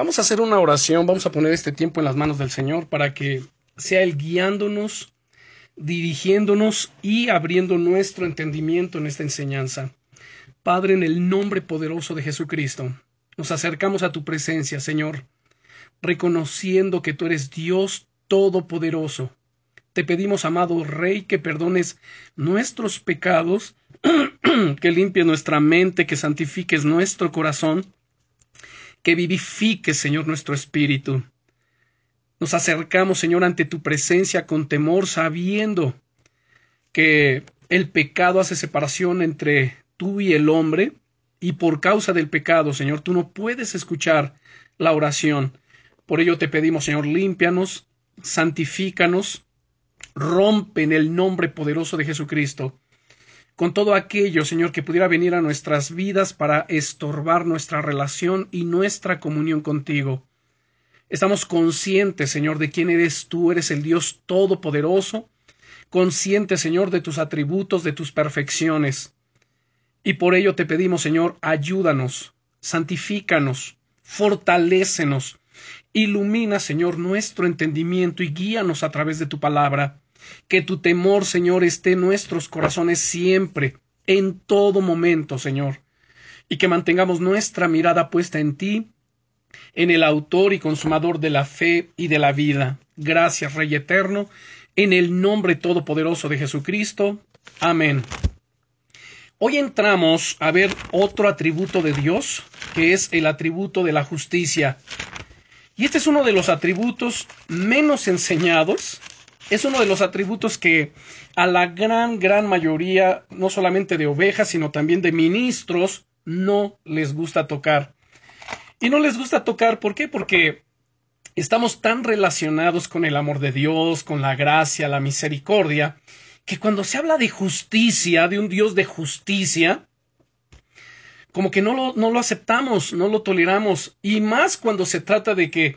Vamos a hacer una oración, vamos a poner este tiempo en las manos del Señor para que sea Él guiándonos, dirigiéndonos y abriendo nuestro entendimiento en esta enseñanza. Padre, en el nombre poderoso de Jesucristo, nos acercamos a tu presencia, Señor, reconociendo que tú eres Dios Todopoderoso. Te pedimos, amado Rey, que perdones nuestros pecados, que limpies nuestra mente, que santifiques nuestro corazón, que vivifique, Señor, nuestro espíritu. Nos acercamos, Señor, ante tu presencia con temor, sabiendo que el pecado hace separación entre tú y el hombre, y por causa del pecado, Señor, tú no puedes escuchar la oración. Por ello te pedimos, Señor, límpianos, santifícanos, rompe en el nombre poderoso de Jesucristo con todo aquello, Señor, que pudiera venir a nuestras vidas para estorbar nuestra relación y nuestra comunión contigo. Estamos conscientes, Señor, de quién eres tú, eres el Dios Todopoderoso, conscientes, Señor, de tus atributos, de tus perfecciones. Y por ello te pedimos, Señor, ayúdanos, santifícanos, fortalécenos, ilumina, Señor, nuestro entendimiento y guíanos a través de tu palabra. Que tu temor, Señor, esté en nuestros corazones siempre, en todo momento, Señor. Y que mantengamos nuestra mirada puesta en ti, en el autor y consumador de la fe y de la vida. Gracias, Rey eterno, en el nombre todopoderoso de Jesucristo. Amén. Hoy entramos a ver otro atributo de Dios, que es el atributo de la justicia. Y este es uno de los atributos menos enseñados es uno de los atributos que a la gran, gran mayoría, no solamente de ovejas, sino también de ministros, no les gusta tocar. Y no les gusta tocar, ¿por qué? Porque estamos tan relacionados con el amor de Dios, con la gracia, la misericordia, que cuando se habla de justicia, de un Dios de justicia, como que no lo, no lo aceptamos, no lo toleramos, y más cuando se trata de que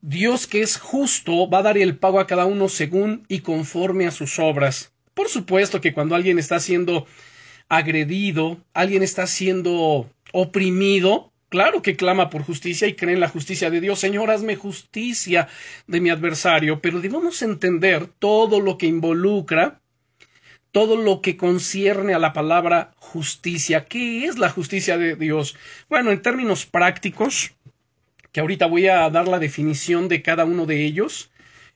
Dios que es justo va a dar el pago a cada uno según y conforme a sus obras. Por supuesto que cuando alguien está siendo agredido, alguien está siendo oprimido, claro que clama por justicia y cree en la justicia de Dios. Señor, hazme justicia de mi adversario, pero debemos entender todo lo que involucra, todo lo que concierne a la palabra justicia. ¿Qué es la justicia de Dios? Bueno, en términos prácticos, que ahorita voy a dar la definición de cada uno de ellos,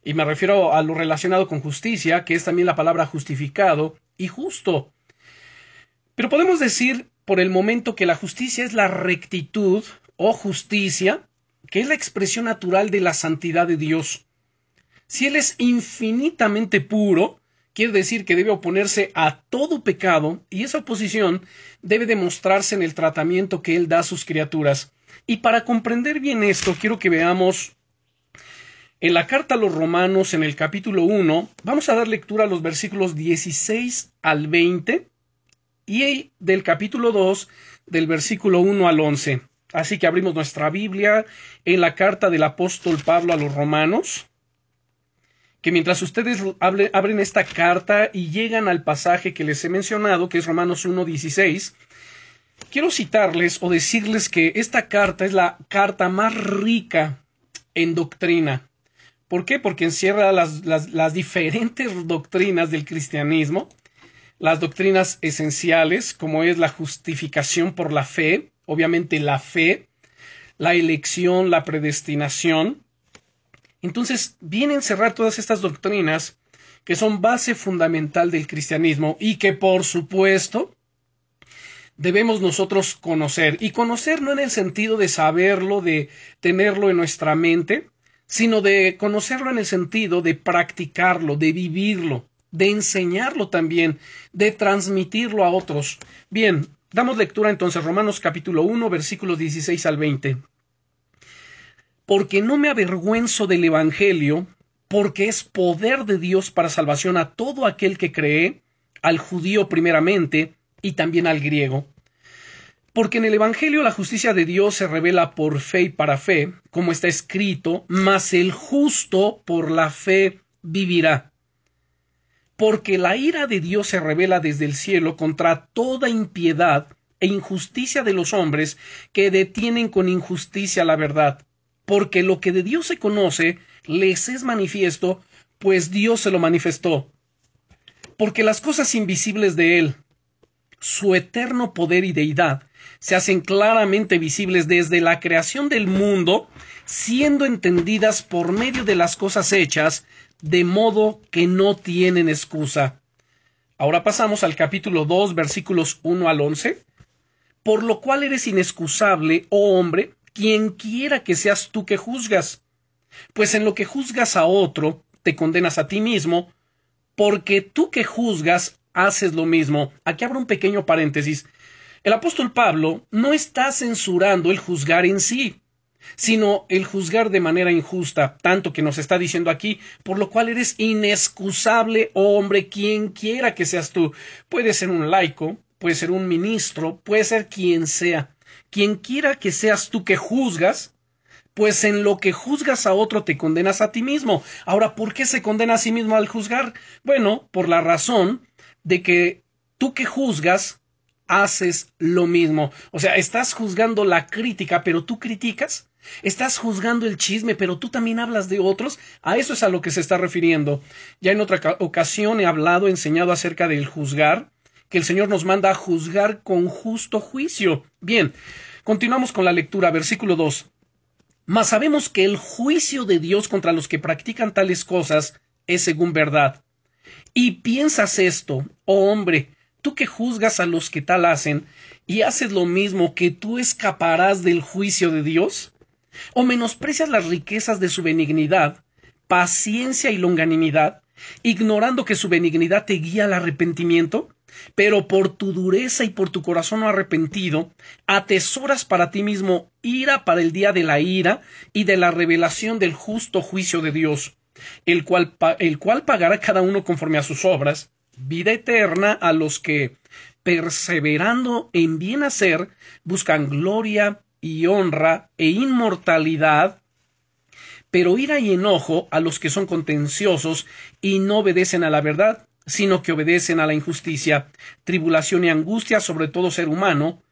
y me refiero a lo relacionado con justicia, que es también la palabra justificado y justo. Pero podemos decir por el momento que la justicia es la rectitud o justicia, que es la expresión natural de la santidad de Dios. Si Él es infinitamente puro, quiere decir que debe oponerse a todo pecado, y esa oposición debe demostrarse en el tratamiento que Él da a sus criaturas. Y para comprender bien esto, quiero que veamos en la carta a los romanos, en el capítulo 1, vamos a dar lectura a los versículos 16 al 20 y del capítulo 2, del versículo 1 al 11. Así que abrimos nuestra Biblia en la carta del apóstol Pablo a los romanos, que mientras ustedes abren esta carta y llegan al pasaje que les he mencionado, que es Romanos 1, 16, Quiero citarles o decirles que esta carta es la carta más rica en doctrina. ¿Por qué? Porque encierra las, las, diferentes doctrinas del cristianismo, las doctrinas esenciales, como es la justificación por la fe, obviamente la fe, la elección, la predestinación. Entonces, viene a encerrar todas estas doctrinas que son base fundamental del cristianismo y que, por supuesto, debemos nosotros conocer. Y conocer no en el sentido de saberlo, de tenerlo en nuestra mente, sino de conocerlo en el sentido de practicarlo, de vivirlo, de enseñarlo también, de transmitirlo a otros. Bien, damos lectura entonces Romanos capítulo 1 versículos 16 al 20. Porque no me avergüenzo del Evangelio, porque es poder de Dios para salvación a todo aquel que cree, al judío primeramente, y también al griego. Porque en el Evangelio la justicia de Dios se revela por fe y para fe, como está escrito, mas el justo por la fe vivirá. Porque la ira de Dios se revela desde el cielo contra toda impiedad e injusticia de los hombres que detienen con injusticia la verdad. Porque lo que de Dios se conoce les es manifiesto, pues Dios se lo manifestó. Porque las cosas invisibles de Él, su eterno poder y deidad, se hacen claramente visibles desde la creación del mundo, siendo entendidas por medio de las cosas hechas, de modo que no tienen excusa. Ahora pasamos al capítulo 2, versículos 1 al 11. Por lo cual eres inexcusable, oh hombre, quien quiera que seas tú que juzgas. Pues en lo que juzgas a otro, te condenas a ti mismo, porque tú que juzgas haces lo mismo. Aquí abro un pequeño paréntesis. El apóstol Pablo no está censurando el juzgar en sí, sino el juzgar de manera injusta, tanto que nos está diciendo aquí, por lo cual eres inexcusable, hombre, quien quiera que seas tú. Puede ser un laico, puede ser un ministro, puede ser quien sea. Quien quiera que seas tú que juzgas, pues en lo que juzgas a otro te condenas a ti mismo. Ahora, ¿por qué se condena a sí mismo al juzgar? Bueno, por la razón de que tú que juzgas haces lo mismo. O sea, estás juzgando la crítica, pero tú criticas. Estás juzgando el chisme, pero tú también hablas de otros. A eso es a lo que se está refiriendo. Ya en otra ocasión he hablado, enseñado acerca del juzgar, que el Señor nos manda a juzgar con justo juicio. Bien, continuamos con la lectura, versículo 2. Mas sabemos que el juicio de Dios contra los que practican tales cosas es según verdad. Y piensas esto, oh hombre, tú que juzgas a los que tal hacen, y haces lo mismo que tú escaparás del juicio de Dios? ¿O menosprecias las riquezas de su benignidad, paciencia y longanimidad, ignorando que su benignidad te guía al arrepentimiento? Pero por tu dureza y por tu corazón no arrepentido, atesoras para ti mismo ira para el día de la ira y de la revelación del justo juicio de Dios, el cual, el cual pagará cada uno conforme a sus obras, vida eterna a los que, perseverando en bien hacer, buscan gloria, y honra e inmortalidad, pero ira y enojo a los que son contenciosos y no obedecen a la verdad, sino que obedecen a la injusticia, tribulación y angustia sobre todo ser humano,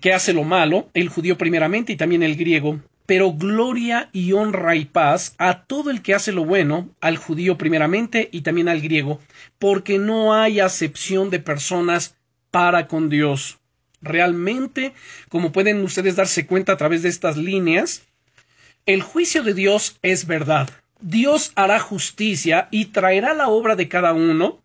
que hace lo malo, el judío primeramente y también el griego, pero gloria y honra y paz a todo el que hace lo bueno, al judío primeramente y también al griego, porque no hay acepción de personas para con Dios. Realmente, como pueden ustedes darse cuenta a través de estas líneas, el juicio de Dios es verdad. Dios hará justicia y traerá la obra de cada uno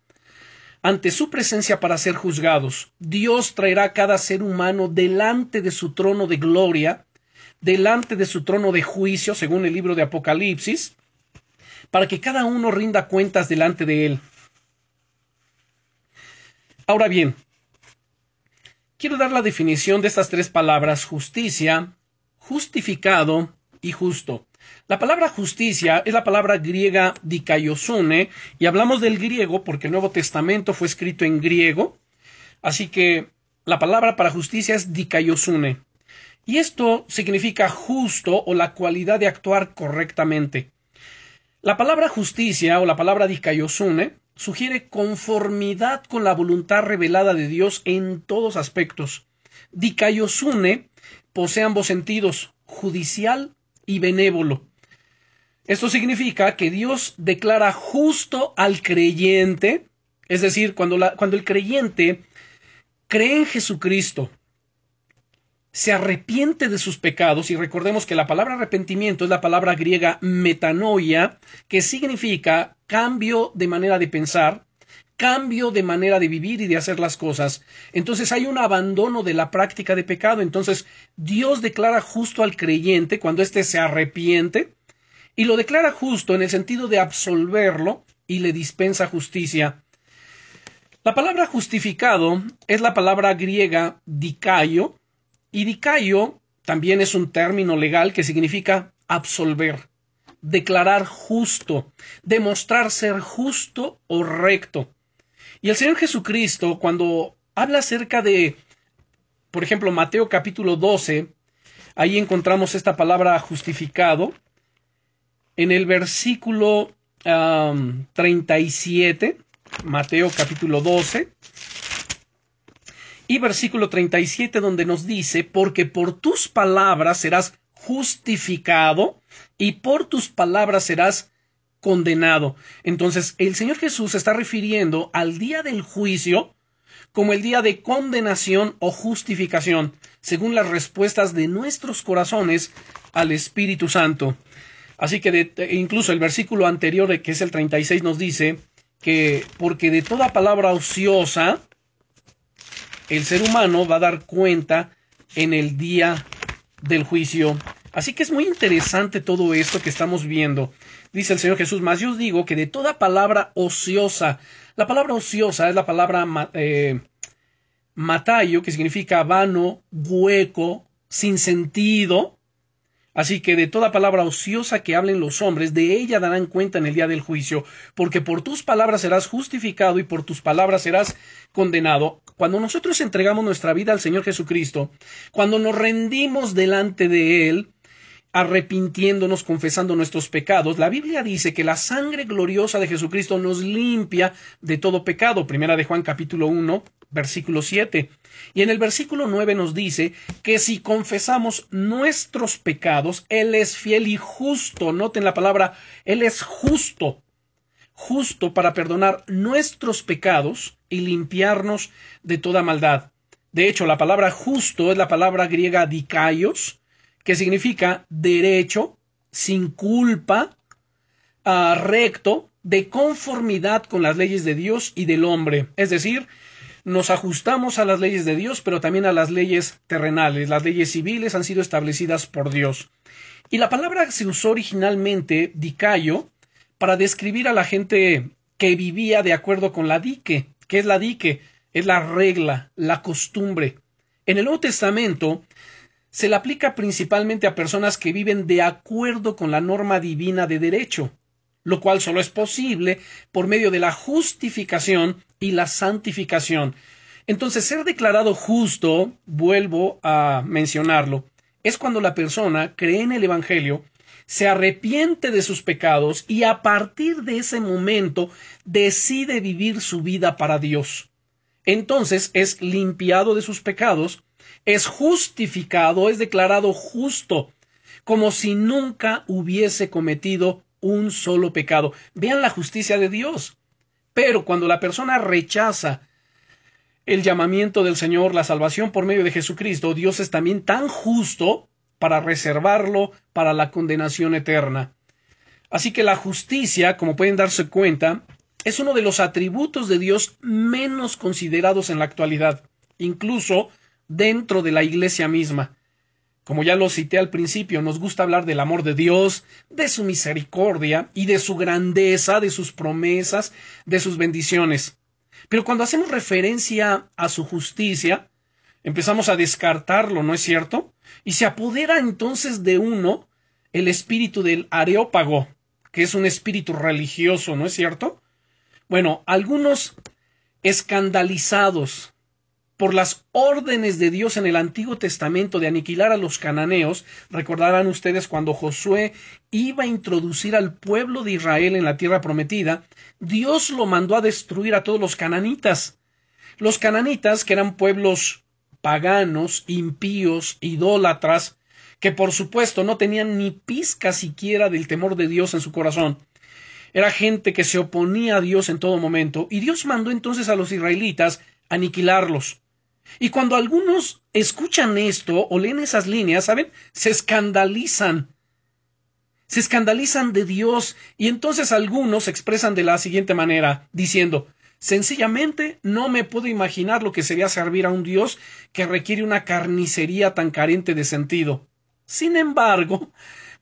ante su presencia para ser juzgados. Dios traerá a cada ser humano delante de su trono de gloria, delante de su trono de juicio, según el libro de Apocalipsis, para que cada uno rinda cuentas delante de él. Ahora bien, quiero dar la definición de estas tres palabras justicia, justificado y justo. La palabra justicia es la palabra griega dikaiosune y hablamos del griego porque el Nuevo Testamento fue escrito en griego, así que la palabra para justicia es dikaiosune. Y esto significa justo o la cualidad de actuar correctamente. La palabra justicia o la palabra dikaiosune sugiere conformidad con la voluntad revelada de Dios en todos aspectos. Dikaiosune posee ambos sentidos, judicial y benévolo. Esto significa que Dios declara justo al creyente, es decir, cuando, cuando el creyente cree en Jesucristo, se arrepiente de sus pecados, y recordemos que la palabra arrepentimiento es la palabra griega metanoia, que significa cambio de manera de pensar, cambio de manera de vivir y de hacer las cosas. Entonces hay un abandono de la práctica de pecado. Entonces Dios declara justo al creyente cuando éste se arrepiente y lo declara justo en el sentido de absolverlo y le dispensa justicia. La palabra justificado es la palabra griega dikaio, y dicayo también es un término legal que significa absolver, declarar justo, demostrar ser justo o recto. Y el Señor Jesucristo, cuando habla acerca de, por ejemplo, Mateo capítulo 12, ahí encontramos esta palabra justificado. En el versículo 37, Mateo capítulo 12, Y versículo 37 donde nos dice, porque por tus palabras serás justificado y por tus palabras serás condenado. Entonces, el Señor Jesús se está refiriendo al día del juicio como el día de condenación o justificación, según las respuestas de nuestros corazones al Espíritu Santo. Así que incluso el versículo anterior, que es el 36, nos dice que porque de toda palabra ociosa, el ser humano va a dar cuenta en el día del juicio. Así que es muy interesante todo esto que estamos viendo. Dice el Señor Jesús, más yo os digo que de toda palabra ociosa, la palabra ociosa es la palabra eh, matayo, que significa vano, hueco, sin sentido, Así que de toda palabra ociosa que hablen los hombres, de ella darán cuenta en el día del juicio, porque por tus palabras serás justificado y por tus palabras serás condenado. Cuando nosotros entregamos nuestra vida al Señor Jesucristo, cuando nos rendimos delante de Él, arrepintiéndonos, confesando nuestros pecados. La Biblia dice que la sangre gloriosa de Jesucristo nos limpia de todo pecado. Primera de Juan capítulo 1, versículo 7. Y en el versículo 9 nos dice que si confesamos nuestros pecados, Él es fiel y justo. Noten la palabra, Él es justo. Justo para perdonar nuestros pecados y limpiarnos de toda maldad. De hecho, la palabra justo es la palabra griega dikaios, que significa derecho, sin culpa, uh, recto, de conformidad con las leyes de Dios y del hombre. Es decir, nos ajustamos a las leyes de Dios, pero también a las leyes terrenales. Las leyes civiles han sido establecidas por Dios. Y la palabra se usó originalmente, dicayo, para describir a la gente que vivía de acuerdo con la dique. ¿Qué es la dique? Es la regla, la costumbre. En el Nuevo Testamento se le aplica principalmente a personas que viven de acuerdo con la norma divina de derecho, lo cual solo es posible por medio de la justificación y la santificación. Entonces, ser declarado justo, vuelvo a mencionarlo, es cuando la persona cree en el Evangelio, se arrepiente de sus pecados y a partir de ese momento decide vivir su vida para Dios. Entonces es limpiado de sus pecados es justificado, es declarado justo, como si nunca hubiese cometido un solo pecado. Vean la justicia de Dios. Pero cuando la persona rechaza el llamamiento del Señor, la salvación por medio de Jesucristo, Dios es también tan justo para reservarlo para la condenación eterna. Así que la justicia, como pueden darse cuenta, es uno de los atributos de Dios menos considerados en la actualidad. Incluso dentro de la iglesia misma. Como ya lo cité al principio, nos gusta hablar del amor de Dios, de su misericordia y de su grandeza, de sus promesas, de sus bendiciones. Pero cuando hacemos referencia a su justicia, empezamos a descartarlo, ¿no es cierto? Y se apodera entonces de uno el espíritu del areópago, que es un espíritu religioso, ¿no es cierto? Bueno, algunos escandalizados por las órdenes de Dios en el Antiguo Testamento de aniquilar a los cananeos, recordarán ustedes cuando Josué iba a introducir al pueblo de Israel en la tierra prometida, Dios lo mandó a destruir a todos los cananitas. Los cananitas, que eran pueblos paganos, impíos, idólatras, que por supuesto no tenían ni pizca siquiera del temor de Dios en su corazón. Era gente que se oponía a Dios en todo momento, y Dios mandó entonces a los israelitas aniquilarlos. Y cuando algunos escuchan esto o leen esas líneas, ¿saben? Se escandalizan. Se escandalizan de Dios y entonces algunos se expresan de la siguiente manera, diciendo, Sencillamente no me puedo imaginar lo que sería servir a un Dios que requiere una carnicería tan carente de sentido. Sin embargo,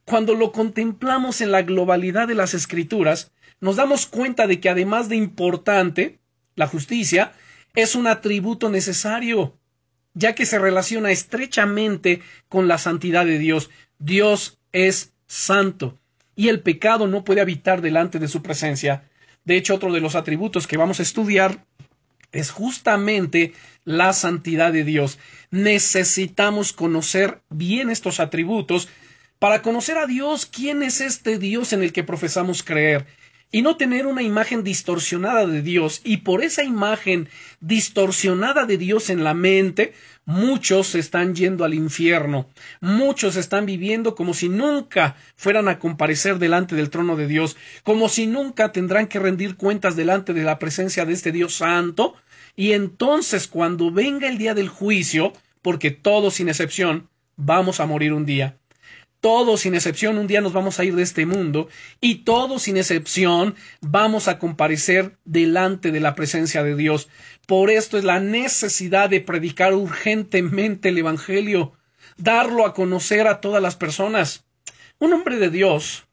cuando lo contemplamos en la globalidad de las escrituras, nos damos cuenta de que además de importante, la justicia es un atributo necesario, ya que se relaciona estrechamente con la santidad de Dios. Dios es santo y el pecado no puede habitar delante de su presencia. De hecho, otro de los atributos que vamos a estudiar es justamente la santidad de Dios. Necesitamos conocer bien estos atributos para conocer a Dios, quién es este Dios en el que profesamos creer. Y no tener una imagen distorsionada de Dios. Y por esa imagen distorsionada de Dios en la mente, muchos están yendo al infierno. Muchos están viviendo como si nunca fueran a comparecer delante del trono de Dios, como si nunca tendrán que rendir cuentas delante de la presencia de este Dios santo. Y entonces cuando venga el día del juicio, porque todos sin excepción vamos a morir un día, todos sin excepción un día nos vamos a ir de este mundo y todos sin excepción vamos a comparecer delante de la presencia de Dios. Por esto es la necesidad de predicar urgentemente el Evangelio, darlo a conocer a todas las personas. Un hombre de Dios,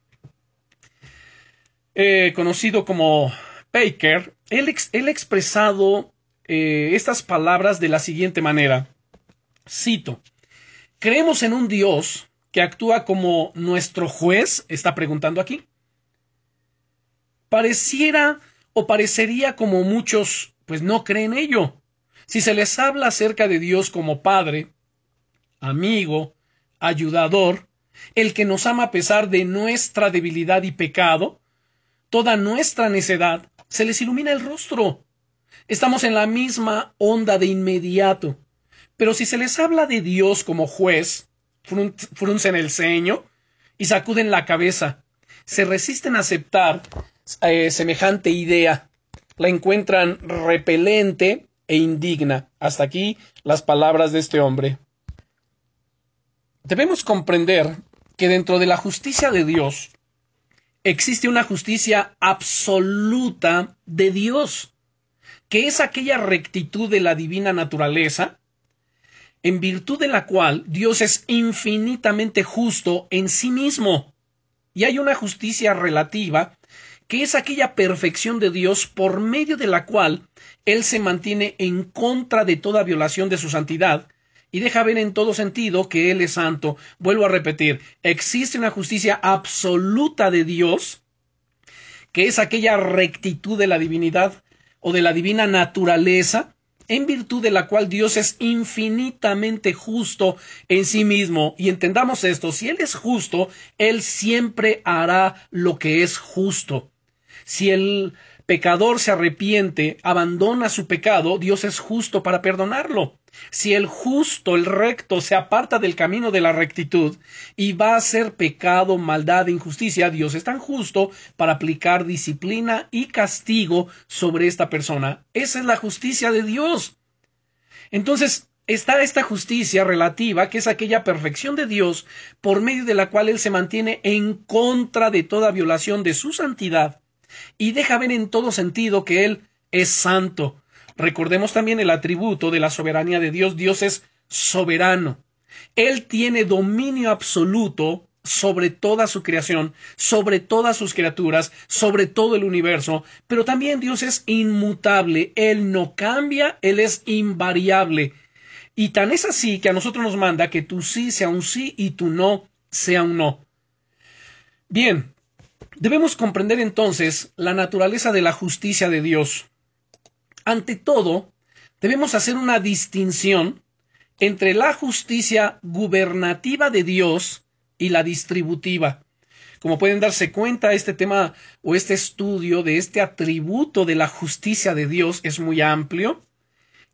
eh, conocido como Baker, él, ha expresado eh, estas palabras de la siguiente manera. Cito, creemos en un Dios que actúa como nuestro juez, está preguntando aquí. Pareciera o parecería como muchos pues no creen ello. Si se les habla acerca de Dios como Padre, amigo, ayudador, el que nos ama a pesar de nuestra debilidad y pecado, toda nuestra necedad, se les ilumina el rostro. Estamos en la misma onda de inmediato. Pero si se les habla de Dios como juez, fruncen el ceño y sacuden la cabeza. Se resisten a aceptar eh, semejante idea. La encuentran repelente e indigna. Hasta aquí las palabras de este hombre. Debemos comprender que dentro de la justicia de Dios existe una justicia absoluta de Dios, que es aquella rectitud de la divina naturaleza en virtud de la cual Dios es infinitamente justo en sí mismo. Y hay una justicia relativa, que es aquella perfección de Dios por medio de la cual Él se mantiene en contra de toda violación de su santidad, y deja ver en todo sentido que Él es santo. Vuelvo a repetir, existe una justicia absoluta de Dios, que es aquella rectitud de la divinidad o de la divina naturaleza, en virtud de la cual Dios es infinitamente justo en sí mismo. Y entendamos esto, si Él es justo, Él siempre hará lo que es justo. Si el pecador se arrepiente, abandona su pecado, Dios es justo para perdonarlo. Si el justo, el recto, se aparta del camino de la rectitud y va a hacer pecado, maldad e injusticia, Dios es tan justo para aplicar disciplina y castigo sobre esta persona. Esa es la justicia de Dios. Entonces, está esta justicia relativa, que es aquella perfección de Dios por medio de la cual Él se mantiene en contra de toda violación de su santidad y deja ver en todo sentido que Él es santo. Recordemos también el atributo de la soberanía de Dios. Dios es soberano. Él tiene dominio absoluto sobre toda su creación, sobre todas sus criaturas, sobre todo el universo, pero también Dios es inmutable, Él no cambia, Él es invariable. Y tan es así que a nosotros nos manda que tu sí sea un sí y tu no sea un no. Bien, Debemos comprender entonces la naturaleza de la justicia de Dios. Ante todo, debemos hacer una distinción entre la justicia gubernativa de Dios y la distributiva. Como pueden darse cuenta, este tema o este estudio de este atributo de la justicia de Dios es muy amplio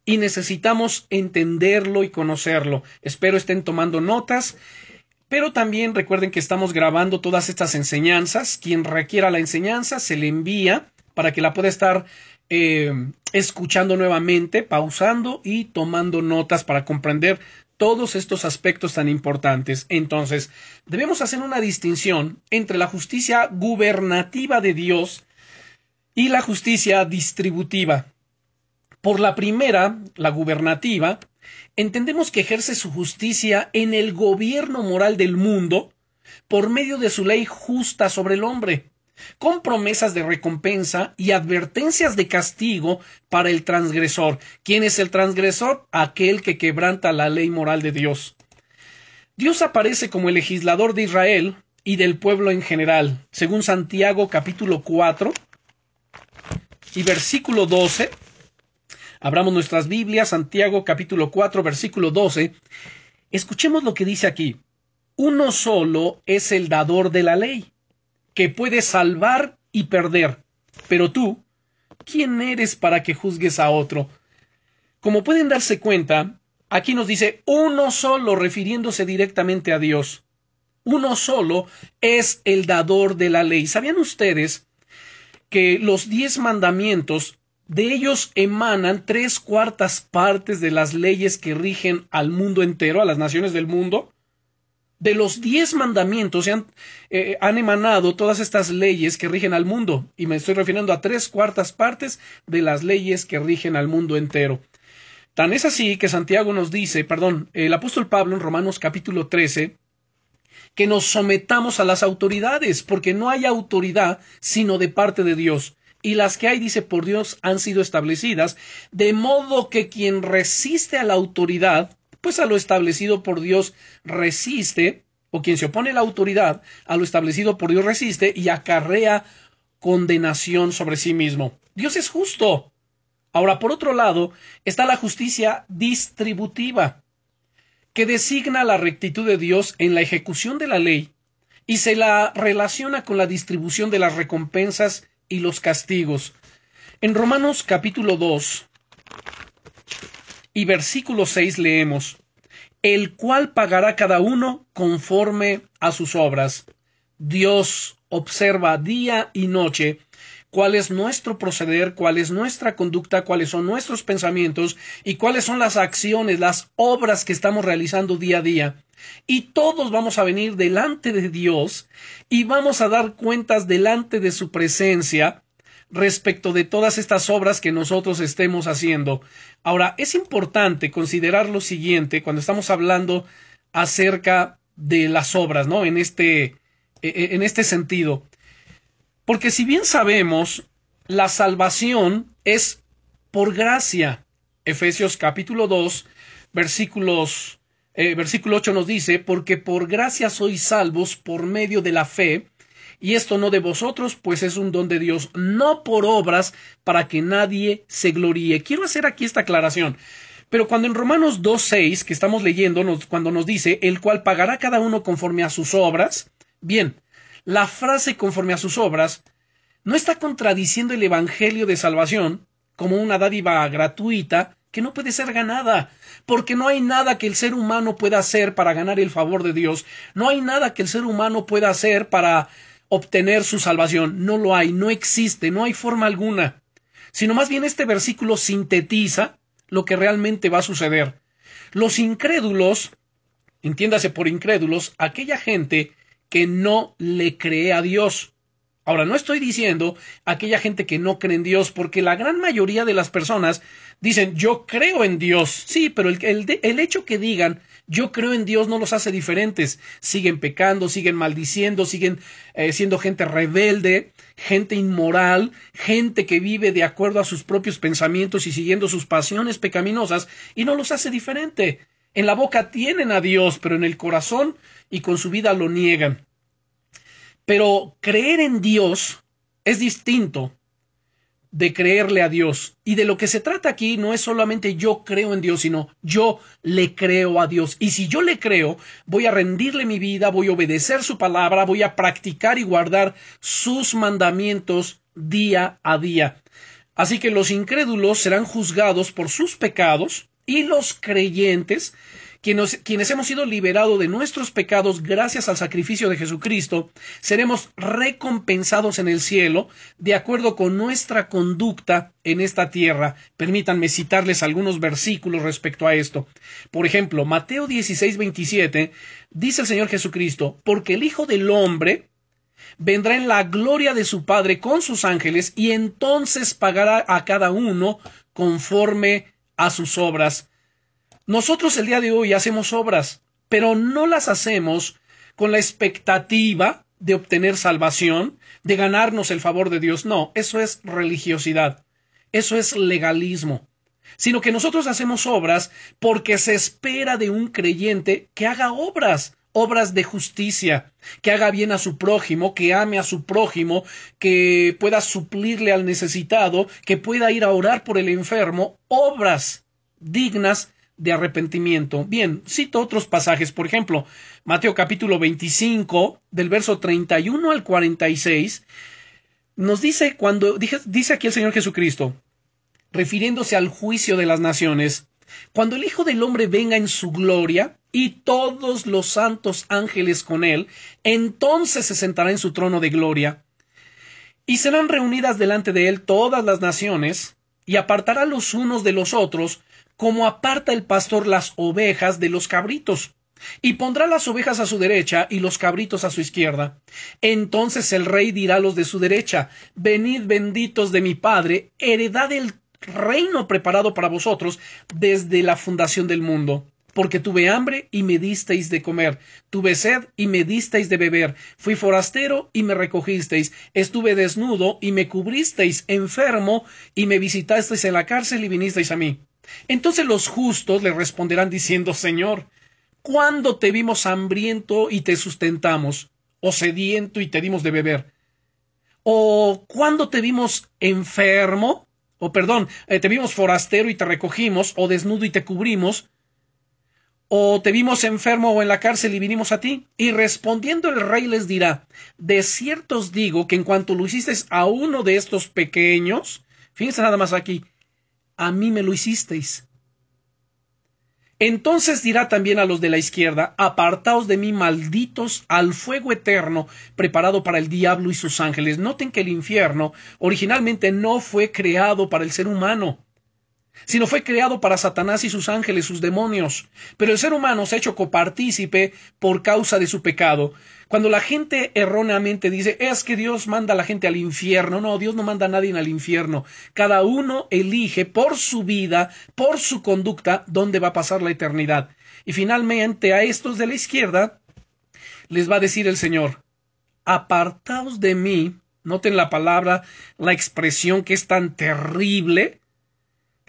y necesitamos entenderlo y conocerlo. Espero estén tomando notas pero también recuerden que estamos grabando todas estas enseñanzas. Quien requiera la enseñanza se le envía para que la pueda estar eh, escuchando nuevamente, pausando y tomando notas para comprender todos estos aspectos tan importantes. Entonces, debemos hacer una distinción entre la justicia gubernativa de Dios y la justicia distributiva. Por la primera, la gubernativa, entendemos que ejerce su justicia en el gobierno moral del mundo por medio de su ley justa sobre el hombre, con promesas de recompensa y advertencias de castigo para el transgresor. ¿Quién es el transgresor? Aquel que quebranta la ley moral de Dios. Dios aparece como el legislador de Israel y del pueblo en general, según Santiago capítulo 4 y versículo 12 Abramos nuestras Biblias, Santiago capítulo 4, versículo 12. Escuchemos lo que dice aquí. Uno solo es el dador de la ley, que puede salvar y perder. Pero tú, ¿quién eres para que juzgues a otro? Como pueden darse cuenta, aquí nos dice uno solo refiriéndose directamente a Dios. Uno solo es el dador de la ley. ¿Sabían ustedes que los diez mandamientos de ellos emanan tres cuartas partes de las leyes que rigen al mundo entero, a las naciones del mundo? De los diez mandamientos se han, eh, han, emanado todas estas leyes que rigen al mundo, y me estoy refiriendo a tres cuartas partes de las leyes que rigen al mundo entero. Tan es así que Santiago nos dice, perdón, el apóstol Pablo en Romanos capítulo 13, que nos sometamos a las autoridades, porque no hay autoridad sino de parte de Dios. Y las que hay, dice, por Dios han sido establecidas, de modo que quien resiste a la autoridad, pues a lo establecido por Dios resiste, o quien se opone a la autoridad, a lo establecido por Dios resiste y acarrea condenación sobre sí mismo. Dios es justo. Ahora, por otro lado, está la justicia distributiva que designa la rectitud de Dios en la ejecución de la ley y se la relaciona con la distribución de las recompensas y los castigos. En Romanos capítulo 2 y versículo 6 leemos, el cual pagará cada uno conforme a sus obras. Dios observa día y noche cuál es nuestro proceder, cuál es nuestra conducta, cuáles son nuestros pensamientos y cuáles son las acciones, las obras que estamos realizando día a día. Y todos vamos a venir delante de Dios y vamos a dar cuentas delante de su presencia respecto de todas estas obras que nosotros estemos haciendo. Ahora, es importante considerar lo siguiente cuando estamos hablando acerca de las obras, ¿no? En este, e, e, en este sentido. Porque si bien sabemos, la salvación es por gracia. Efesios capítulo 2, versículos, eh, versículo 8 nos dice, porque por gracia sois salvos por medio de la fe, y esto no de vosotros, pues es un don de Dios, no por obras, para que nadie se gloríe. Quiero hacer aquí esta aclaración. Pero cuando en Romanos 2.6, que estamos leyendo, cuando nos dice, el cual pagará cada uno conforme a sus obras, bien, la frase conforme a sus obras no está contradiciendo el Evangelio de salvación como una dádiva gratuita que no puede ser ganada, porque no hay nada que el ser humano pueda hacer para ganar el favor de Dios, no hay nada que el ser humano pueda hacer para obtener su salvación, no lo hay, no existe, no hay forma alguna, sino más bien este versículo sintetiza lo que realmente va a suceder. Los incrédulos, entiéndase por incrédulos, aquella gente que no le cree a Dios. Ahora, no estoy diciendo aquella gente que no cree en Dios, porque la gran mayoría de las personas dicen yo creo en Dios. Sí, pero el, el, hecho que digan yo creo en Dios no los hace diferentes. Siguen pecando, siguen maldiciendo, siguen eh, siendo gente rebelde, gente inmoral, gente que vive de acuerdo a sus propios pensamientos y siguiendo sus pasiones pecaminosas, y no los hace diferente. En la boca tienen a Dios, pero en el corazón y con su vida lo niegan. Pero creer en Dios es distinto de creerle a Dios. Y de lo que se trata aquí no es solamente yo creo en Dios, sino yo le creo a Dios. Y si yo le creo, voy a rendirle mi vida, voy a obedecer su palabra, voy a practicar y guardar sus mandamientos día a día. Así que los incrédulos serán juzgados por sus pecados y los creyentes quienes, hemos sido liberados de nuestros pecados gracias al sacrificio de Jesucristo, seremos recompensados en el cielo de acuerdo con nuestra conducta en esta tierra. Permítanme citarles algunos versículos respecto a esto. Por ejemplo, Mateo 16, 27, dice el Señor Jesucristo, porque el Hijo del Hombre vendrá en la gloria de su Padre con sus ángeles y entonces pagará a cada uno conforme a sus obras. Nosotros el día de hoy hacemos obras, pero no las hacemos con la expectativa de obtener salvación, de ganarnos el favor de Dios. No, eso es religiosidad, eso es legalismo, sino que nosotros hacemos obras porque se espera de un creyente que haga obras, obras de justicia, que haga bien a su prójimo, que ame a su prójimo, que pueda suplirle al necesitado, que pueda ir a orar por el enfermo, obras dignas de arrepentimiento. Bien, cito otros pasajes, por ejemplo, Mateo capítulo 25, del verso 31 al 46, Nos dice cuando dice aquí el Señor Jesucristo, refiriéndose al juicio de las naciones, cuando el Hijo del Hombre venga en su gloria y todos los santos ángeles con él, entonces se sentará en su trono de gloria. Y serán reunidas delante de él todas las naciones, y apartará los unos de los otros, como aparta el pastor las ovejas de los cabritos. Y pondrá las ovejas a su derecha y los cabritos a su izquierda. Entonces el rey dirá a los de su derecha, Venid benditos de mi Padre, heredad el reino preparado para vosotros desde la fundación del mundo. Porque tuve hambre y me disteis de comer, tuve sed y me disteis de beber, fui forastero y me recogisteis, estuve desnudo y me cubristeis, enfermo y me visitasteis en la cárcel y vinisteis a mí. Entonces los justos le responderán diciendo, Señor, ¿cuándo te vimos hambriento y te sustentamos, o sediento y te dimos de beber? ¿O cuándo te vimos enfermo o perdón, eh, te vimos forastero y te recogimos, o desnudo y te cubrimos, o te vimos enfermo o en la cárcel y vinimos a ti. Y respondiendo el rey les dirá, de cierto os digo que en cuanto lo hicisteis a uno de estos pequeños, fíjense nada más aquí, a mí me lo hicisteis. Entonces dirá también a los de la izquierda, apartaos de mí, malditos, al fuego eterno, preparado para el diablo y sus ángeles. Noten que el infierno originalmente no fue creado para el ser humano sino fue creado para Satanás y sus ángeles, sus demonios. Pero el ser humano se ha hecho copartícipe por causa de su pecado. Cuando la gente erróneamente dice es que Dios manda a la gente al infierno, no, Dios no manda a nadie al infierno. Cada uno elige por su vida, por su conducta, dónde va a pasar la eternidad. Y finalmente a estos de la izquierda les va a decir el Señor, apartaos de mí, noten la palabra, la expresión que es tan terrible,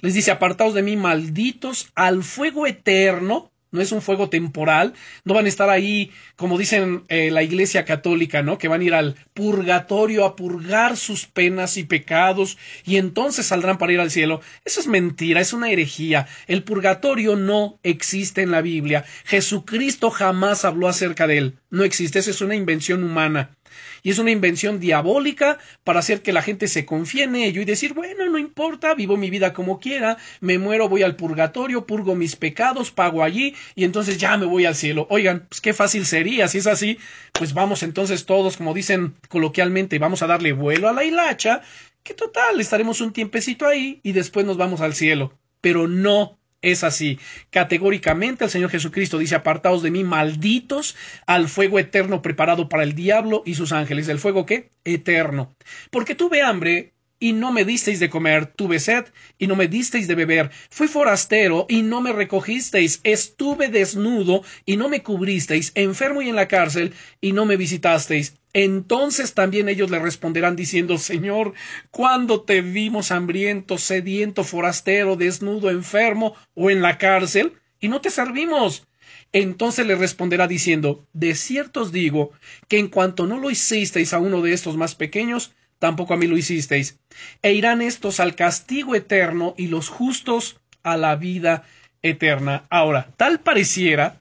les dice, apartaos de mí, malditos, al fuego eterno. No es un fuego temporal. No van a estar ahí, como dicen eh, la Iglesia Católica, ¿no? Que van a ir al purgatorio a purgar sus penas y pecados y entonces saldrán para ir al cielo. Eso es mentira, es una herejía. El purgatorio no existe en la Biblia. Jesucristo jamás habló acerca de él. No existe. Esa es una invención humana y es una invención diabólica para hacer que la gente se confíe en ello y decir, bueno, no importa, vivo mi vida como quiera, me muero, voy al purgatorio, purgo mis pecados, pago allí y entonces ya me voy al cielo. Oigan, pues qué fácil sería, si es así, pues vamos entonces todos, como dicen coloquialmente, vamos a darle vuelo a la hilacha, que total, estaremos un tiempecito ahí y después nos vamos al cielo. Pero no es así. Categóricamente el Señor Jesucristo dice, apartaos de mí, malditos, al fuego eterno preparado para el diablo y sus ángeles. ¿El fuego qué? Eterno. Porque tuve hambre y no me disteis de comer, tuve sed y no me disteis de beber, fui forastero y no me recogisteis, estuve desnudo y no me cubristeis, enfermo y en la cárcel y no me visitasteis. Entonces también ellos le responderán diciendo, Señor, ¿cuándo te vimos hambriento, sediento, forastero, desnudo, enfermo o en la cárcel? Y no te servimos. Entonces le responderá diciendo, De cierto os digo que en cuanto no lo hicisteis a uno de estos más pequeños, tampoco a mí lo hicisteis. E irán estos al castigo eterno y los justos a la vida eterna. Ahora, tal pareciera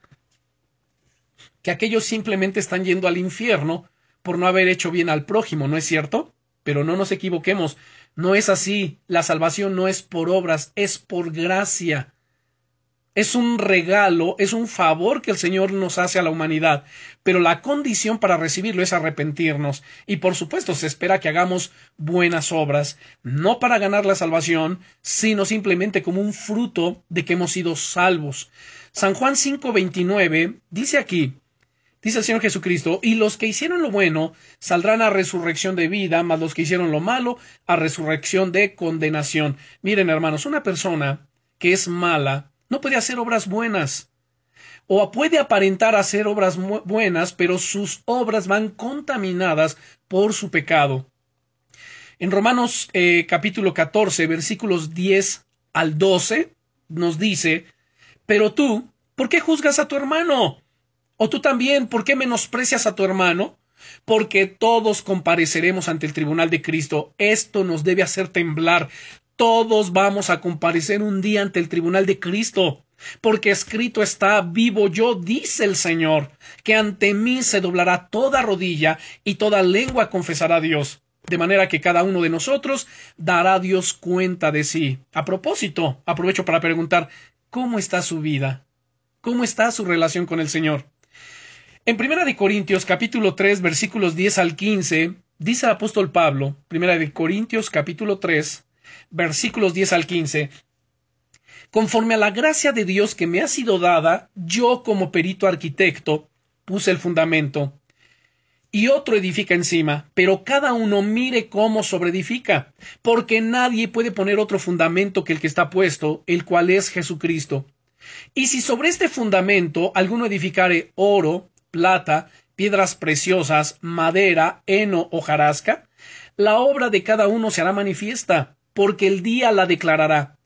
que aquellos simplemente están yendo al infierno por no haber hecho bien al prójimo, ¿no es cierto? Pero no nos equivoquemos, no es así. La salvación no es por obras, es por gracia es un regalo, es un favor que el Señor nos hace a la humanidad, pero la condición para recibirlo es arrepentirnos y por supuesto se espera que hagamos buenas obras, no para ganar la salvación, sino simplemente como un fruto de que hemos sido salvos. San Juan 5:29 dice aquí, dice el Señor Jesucristo, y los que hicieron lo bueno saldrán a resurrección de vida, mas los que hicieron lo malo a resurrección de condenación. Miren hermanos, una persona que es mala, no puede hacer obras buenas. O puede aparentar hacer obras buenas, pero sus obras van contaminadas por su pecado. En Romanos eh, capítulo 14, versículos 10 al 12, nos dice, Pero tú, ¿por qué juzgas a tu hermano? ¿O tú también, por qué menosprecias a tu hermano? Porque todos compareceremos ante el tribunal de Cristo. Esto nos debe hacer temblar. Todos vamos a comparecer un día ante el tribunal de Cristo, porque escrito está, vivo yo, dice el Señor, que ante mí se doblará toda rodilla y toda lengua confesará a Dios. de manera que cada uno de nosotros dará a Dios cuenta de sí. A propósito, aprovecho para preguntar, ¿cómo está su vida? ¿Cómo está su relación con el Señor? En Primera de Corintios capítulo 3 versículos 10 al 15 dice el apóstol Pablo, Primera de Corintios capítulo 3 versículos 10 al 15, Conforme a la gracia de Dios que me ha sido dada, yo como perito arquitecto puse el fundamento y otro edifica encima, pero cada uno mire cómo sobreedifica, porque nadie puede poner otro fundamento que el que está puesto, el cual es Jesucristo. Y si sobre este fundamento alguno edificare oro, plata, piedras preciosas, madera, heno o jarasca, la obra de cada uno será manifiesta, porque el día la declarará.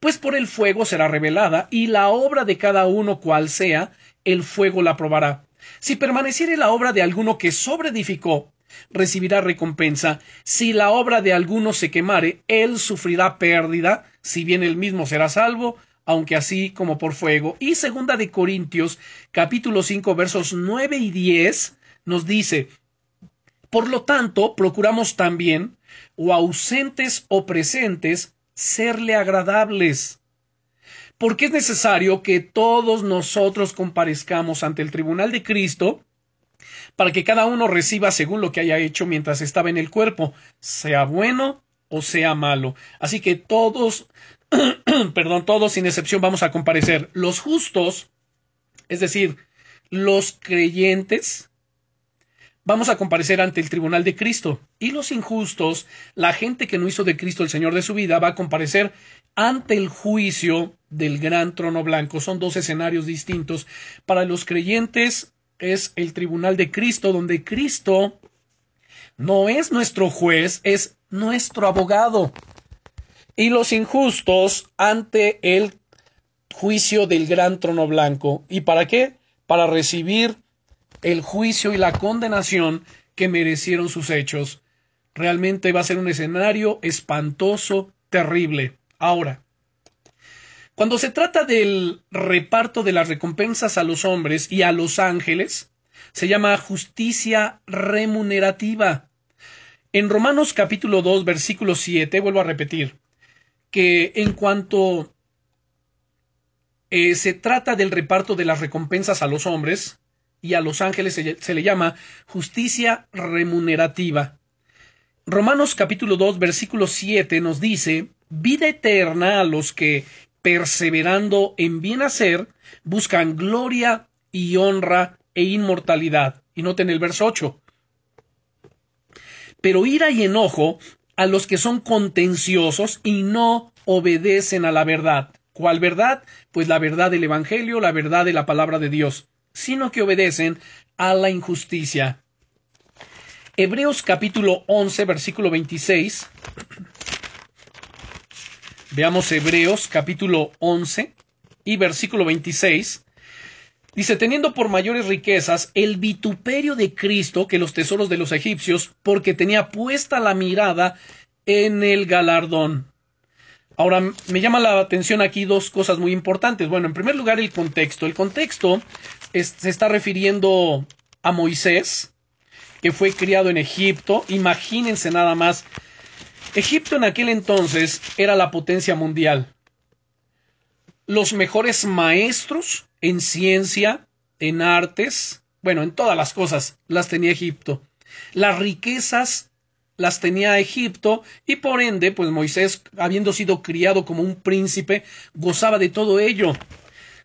Pues por el fuego será revelada, y la obra de cada uno cual sea, el fuego la probará. Si permaneciere la obra de alguno que sobreedificó, recibirá recompensa. Si la obra de alguno se quemare, él sufrirá pérdida, si bien él mismo será salvo, aunque así como por fuego. Y segunda de Corintios, capítulo 5, versos 9 y 10, nos dice, por lo tanto, procuramos también, o ausentes o presentes, serle agradables porque es necesario que todos nosotros comparezcamos ante el tribunal de Cristo para que cada uno reciba según lo que haya hecho mientras estaba en el cuerpo, sea bueno o sea malo. Así que todos, perdón, todos sin excepción vamos a comparecer. Los justos, es decir, los creyentes, vamos a comparecer ante el tribunal de Cristo. Y los injustos, la gente que no hizo de Cristo el Señor de su vida, va a comparecer ante el juicio del gran trono blanco. Son dos escenarios distintos. Para los creyentes es el tribunal de Cristo, donde Cristo no es nuestro juez, es nuestro abogado. Y los injustos ante el juicio del gran trono blanco. ¿Y para qué? Para recibir el juicio y la condenación que merecieron sus hechos. Realmente va a ser un escenario espantoso, terrible. Ahora, cuando se trata del reparto de las recompensas a los hombres y a los ángeles, se llama justicia remunerativa. En Romanos capítulo 2, versículo 7, vuelvo a repetir, que en cuanto eh, se trata del reparto de las recompensas a los hombres y a los ángeles, se, le llama justicia remunerativa. Romanos capítulo 2, versículo 7 nos dice vida eterna a los que, perseverando en bien hacer, buscan gloria y honra e inmortalidad. Y noten el verso 8. Pero ira y enojo a los que son contenciosos y no obedecen a la verdad. ¿Cuál verdad? Pues la verdad del Evangelio, la verdad de la palabra de Dios, sino que obedecen a la injusticia. Hebreos capítulo 11, versículo 26 Veamos Hebreos capítulo 11 y versículo 26. Dice, teniendo por mayores riquezas el vituperio de Cristo que los tesoros de los egipcios, porque tenía puesta la mirada en el galardón. Ahora, me llama la atención aquí dos cosas muy importantes. Bueno, en primer lugar, el contexto. El contexto se está refiriendo a Moisés, que fue criado en Egipto. Imagínense nada más Egipto en aquel entonces era la potencia mundial. Los mejores maestros en ciencia, en artes, bueno, en todas las cosas las tenía Egipto. Las riquezas las tenía Egipto y por ende, pues Moisés, habiendo sido criado como un príncipe, gozaba de todo ello.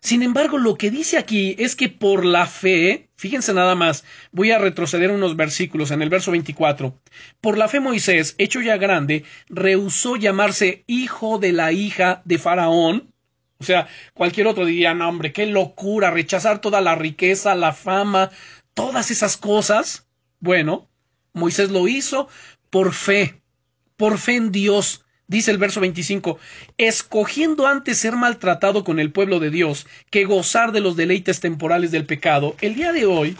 Sin embargo, lo que dice aquí es que por la fe, fíjense nada más, voy a retroceder unos versículos en el verso 24. Por la fe Moisés, hecho ya grande, rehusó llamarse hijo de la hija de Faraón. O sea, cualquier otro diría, no hombre, qué locura, rechazar toda la riqueza, la fama, todas esas cosas. Bueno, Moisés lo hizo por fe, por fe en Dios, Dice el verso 25, escogiendo antes ser maltratado con el pueblo de Dios que gozar de los deleites temporales del pecado, el día de hoy,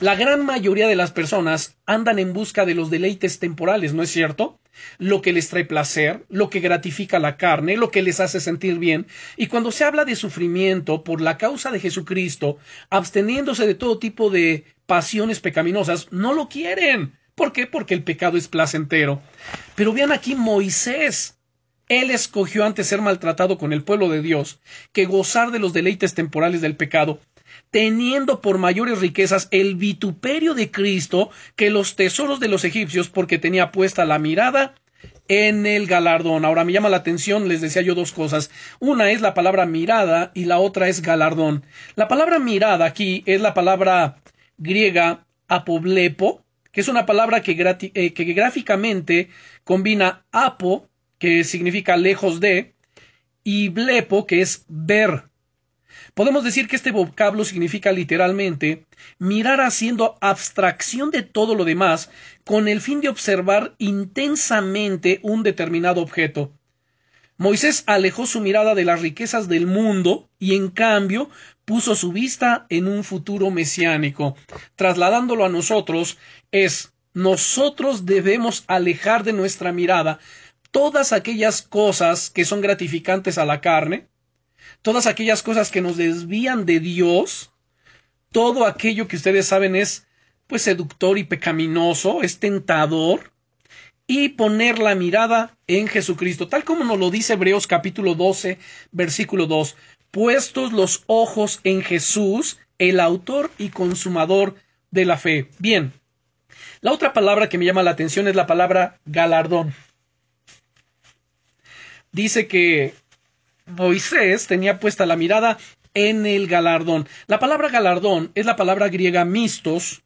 la gran mayoría de las personas andan en busca de los deleites temporales, ¿no es cierto? Lo que les trae placer, lo que gratifica la carne, lo que les hace sentir bien. Y cuando se habla de sufrimiento por la causa de Jesucristo, absteniéndose de todo tipo de pasiones pecaminosas, no lo quieren ¿Por qué? Porque el pecado es placentero. Pero vean aquí Moisés. Él escogió antes ser maltratado con el pueblo de Dios que gozar de los deleites temporales del pecado, teniendo por mayores riquezas el vituperio de Cristo que los tesoros de los egipcios, porque tenía puesta la mirada en el galardón. Ahora me llama la atención, les decía yo dos cosas. Una es la palabra mirada y la otra es galardón. La palabra mirada aquí es la palabra griega apoblepo, es una palabra que, eh, que gráficamente combina apo, que significa lejos de, y blepo, que es ver. Podemos decir que este vocablo significa literalmente mirar haciendo abstracción de todo lo demás con el fin de observar intensamente un determinado objeto. Moisés alejó su mirada de las riquezas del mundo y en cambio puso su vista en un futuro mesiánico. Trasladándolo a nosotros es nosotros debemos alejar de nuestra mirada todas aquellas cosas que son gratificantes a la carne, todas aquellas cosas que nos desvían de Dios, todo aquello que ustedes saben es pues seductor y pecaminoso, es tentador, y poner la mirada en Jesucristo, tal como nos lo dice Hebreos capítulo 12, versículo 2, puestos los ojos en Jesús, el autor y consumador de la fe. Bien, la otra palabra que me llama la atención es la palabra galardón. Dice que Moisés tenía puesta la mirada en el galardón. La palabra galardón es la palabra griega mistos,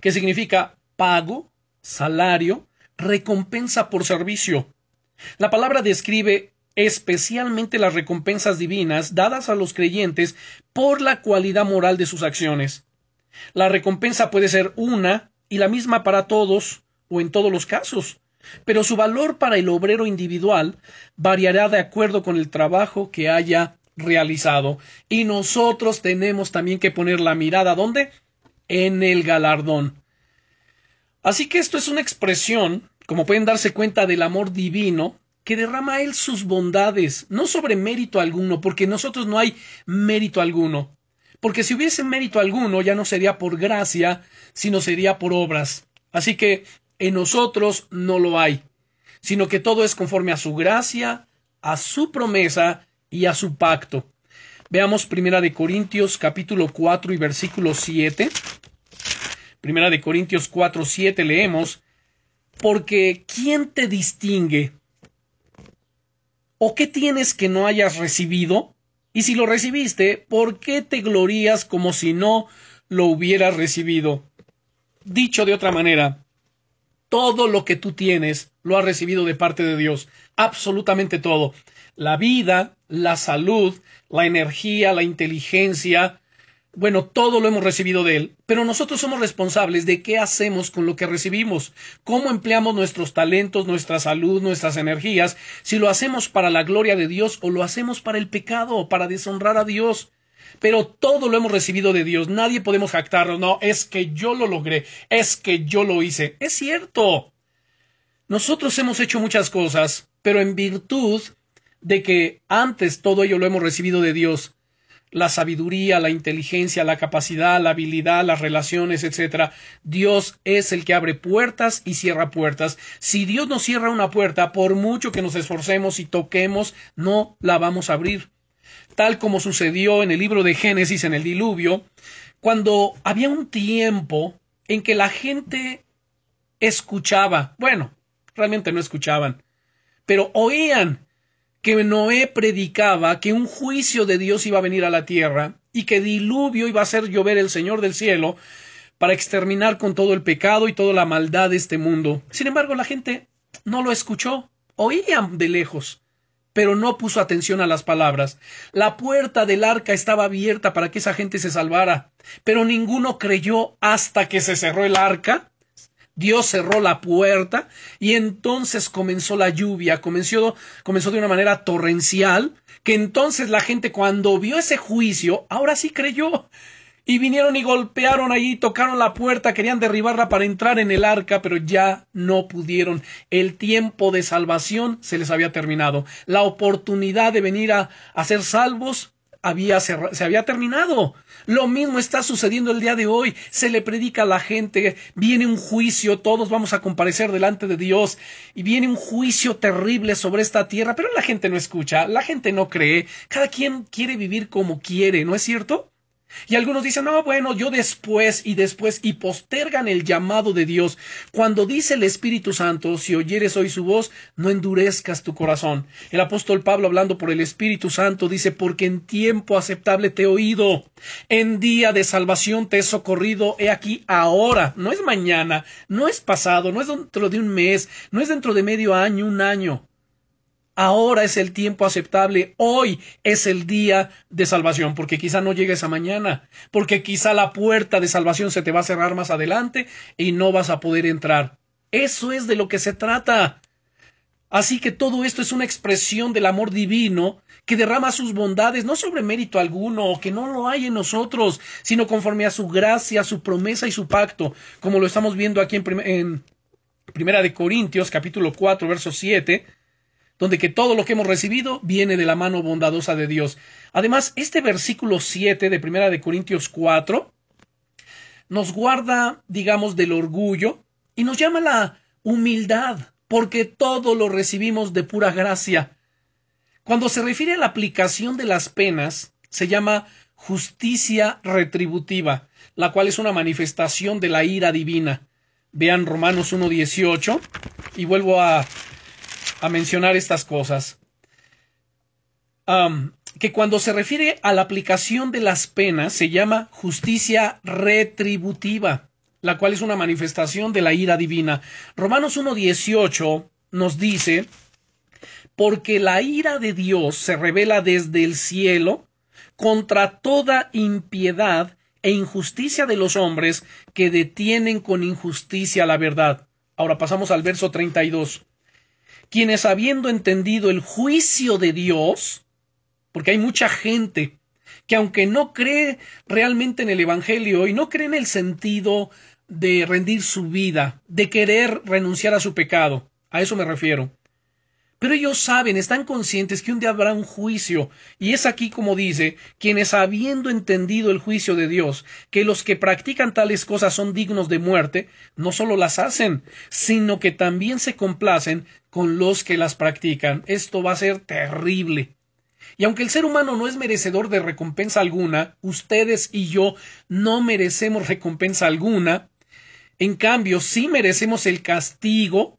que significa pago, salario, recompensa por servicio. La palabra describe especialmente las recompensas divinas dadas a los creyentes por la cualidad moral de sus acciones. La recompensa puede ser una y la misma para todos o en todos los casos pero su valor para el obrero individual variará de acuerdo con el trabajo que haya realizado. Y nosotros tenemos también que poner la mirada ¿dónde? En el galardón. Así que esto es una expresión, como pueden darse cuenta, del amor divino que derrama él sus bondades, no sobre mérito alguno, porque nosotros no hay mérito alguno. Porque si hubiese mérito alguno, ya no sería por gracia, sino sería por obras. Así que en nosotros no lo hay, sino que todo es conforme a su gracia, a su promesa y a su pacto. Veamos Primera de Corintios capítulo 4 y versículo 7. Primera de Corintios 4, 7 leemos, porque ¿quién te distingue? ¿O qué tienes que no hayas recibido? Y si lo recibiste, ¿por qué te glorías como si no lo hubieras recibido? Dicho de otra manera, todo lo que tú tienes lo has recibido de parte de Dios, absolutamente todo. La vida, la salud, la energía, la inteligencia, bueno, todo lo hemos recibido de Él, pero nosotros somos responsables de qué hacemos con lo que recibimos, cómo empleamos nuestros talentos, nuestra salud, nuestras energías, si lo hacemos para la gloria de Dios o lo hacemos para el pecado o para deshonrar a Dios pero todo lo hemos recibido de Dios. Nadie podemos jactarnos. No, es que yo lo logré, es que yo lo hice. Es cierto. Nosotros hemos hecho muchas cosas, pero en virtud de que antes todo ello lo hemos recibido de Dios. La sabiduría, la inteligencia, la capacidad, la habilidad, las relaciones, etc. Dios es el que abre puertas y cierra puertas. Si Dios nos cierra una puerta, por mucho que nos esforcemos y toquemos, no la vamos a abrir tal como sucedió en el libro de Génesis en el diluvio, cuando había un tiempo en que la gente escuchaba, bueno, realmente no escuchaban, pero oían que Noé predicaba que un juicio de Dios iba a venir a la tierra y que diluvio iba a hacer llover el Señor del cielo para exterminar con todo el pecado y toda la maldad de este mundo. Sin embargo, la gente no lo escuchó, oían de lejos pero no puso atención a las palabras. La puerta del arca estaba abierta para que esa gente se salvara, pero ninguno creyó hasta que se cerró el arca. Dios cerró la puerta y entonces comenzó la lluvia, comenzó, de una manera torrencial, que entonces la gente cuando vio ese juicio, ahora sí creyó y vinieron y golpearon allí, tocaron la puerta, querían derribarla para entrar en el arca, pero ya no pudieron. El tiempo de salvación se les había terminado. La oportunidad de venir a, a ser salvos había se había terminado. Lo mismo está sucediendo el día de hoy. Se le predica a la gente, viene un juicio, todos vamos a comparecer delante de Dios y viene un juicio terrible sobre esta tierra, pero la gente no escucha, la gente no cree, cada quien quiere vivir como quiere, ¿no es cierto? Y algunos dicen, no, bueno, yo después y después y postergan el llamado de Dios. Cuando dice el Espíritu Santo, si oyeres hoy su voz, no endurezcas tu corazón. El apóstol Pablo hablando por el Espíritu Santo dice, porque en tiempo aceptable te he oído, en día de salvación te he socorrido, he aquí ahora, no es mañana, no es pasado, no es dentro de un mes, no es dentro de medio año, un año. Ahora es el tiempo aceptable, hoy es el día de salvación, porque quizá no llegues a mañana, porque quizá la puerta de salvación se te va a cerrar más adelante y no vas a poder entrar. Eso es de lo que se trata. Así que todo esto es una expresión del amor divino que derrama sus bondades no sobre mérito alguno o que no lo hay en nosotros, sino conforme a su gracia, su promesa y su pacto, como lo estamos viendo aquí en, en Primera de Corintios capítulo 4 verso 7, donde que todo lo que hemos recibido viene de la mano bondadosa de Dios. Además, este versículo 7 de Primera de Corintios 4 nos guarda, digamos, del orgullo y nos llama la humildad, porque todo lo recibimos de pura gracia. Cuando se refiere a la aplicación de las penas, se llama justicia retributiva, la cual es una manifestación de la ira divina. Vean Romanos 1.18 y vuelvo a a mencionar estas cosas. que cuando se refiere a la aplicación de las penas se llama justicia retributiva, la cual es una manifestación de la ira divina. Romanos 1.18 nos dice, porque la ira de Dios se revela desde el cielo contra toda impiedad e injusticia de los hombres que detienen con injusticia la verdad. Ahora pasamos al verso 32 quienes habiendo entendido el juicio de Dios, porque hay mucha gente que aunque no cree realmente en el Evangelio y no cree en el sentido de rendir su vida, de querer renunciar a su pecado, a eso me refiero. Pero ellos saben, están conscientes que un día habrá un juicio, y es aquí como dice, quienes habiendo entendido el juicio de Dios, que los que practican tales cosas son dignos de muerte, no solo las hacen, sino que también se complacen con los que las practican. Esto va a ser terrible. Y aunque el ser humano no es merecedor de recompensa alguna, ustedes y yo no merecemos recompensa alguna, en cambio sí merecemos el castigo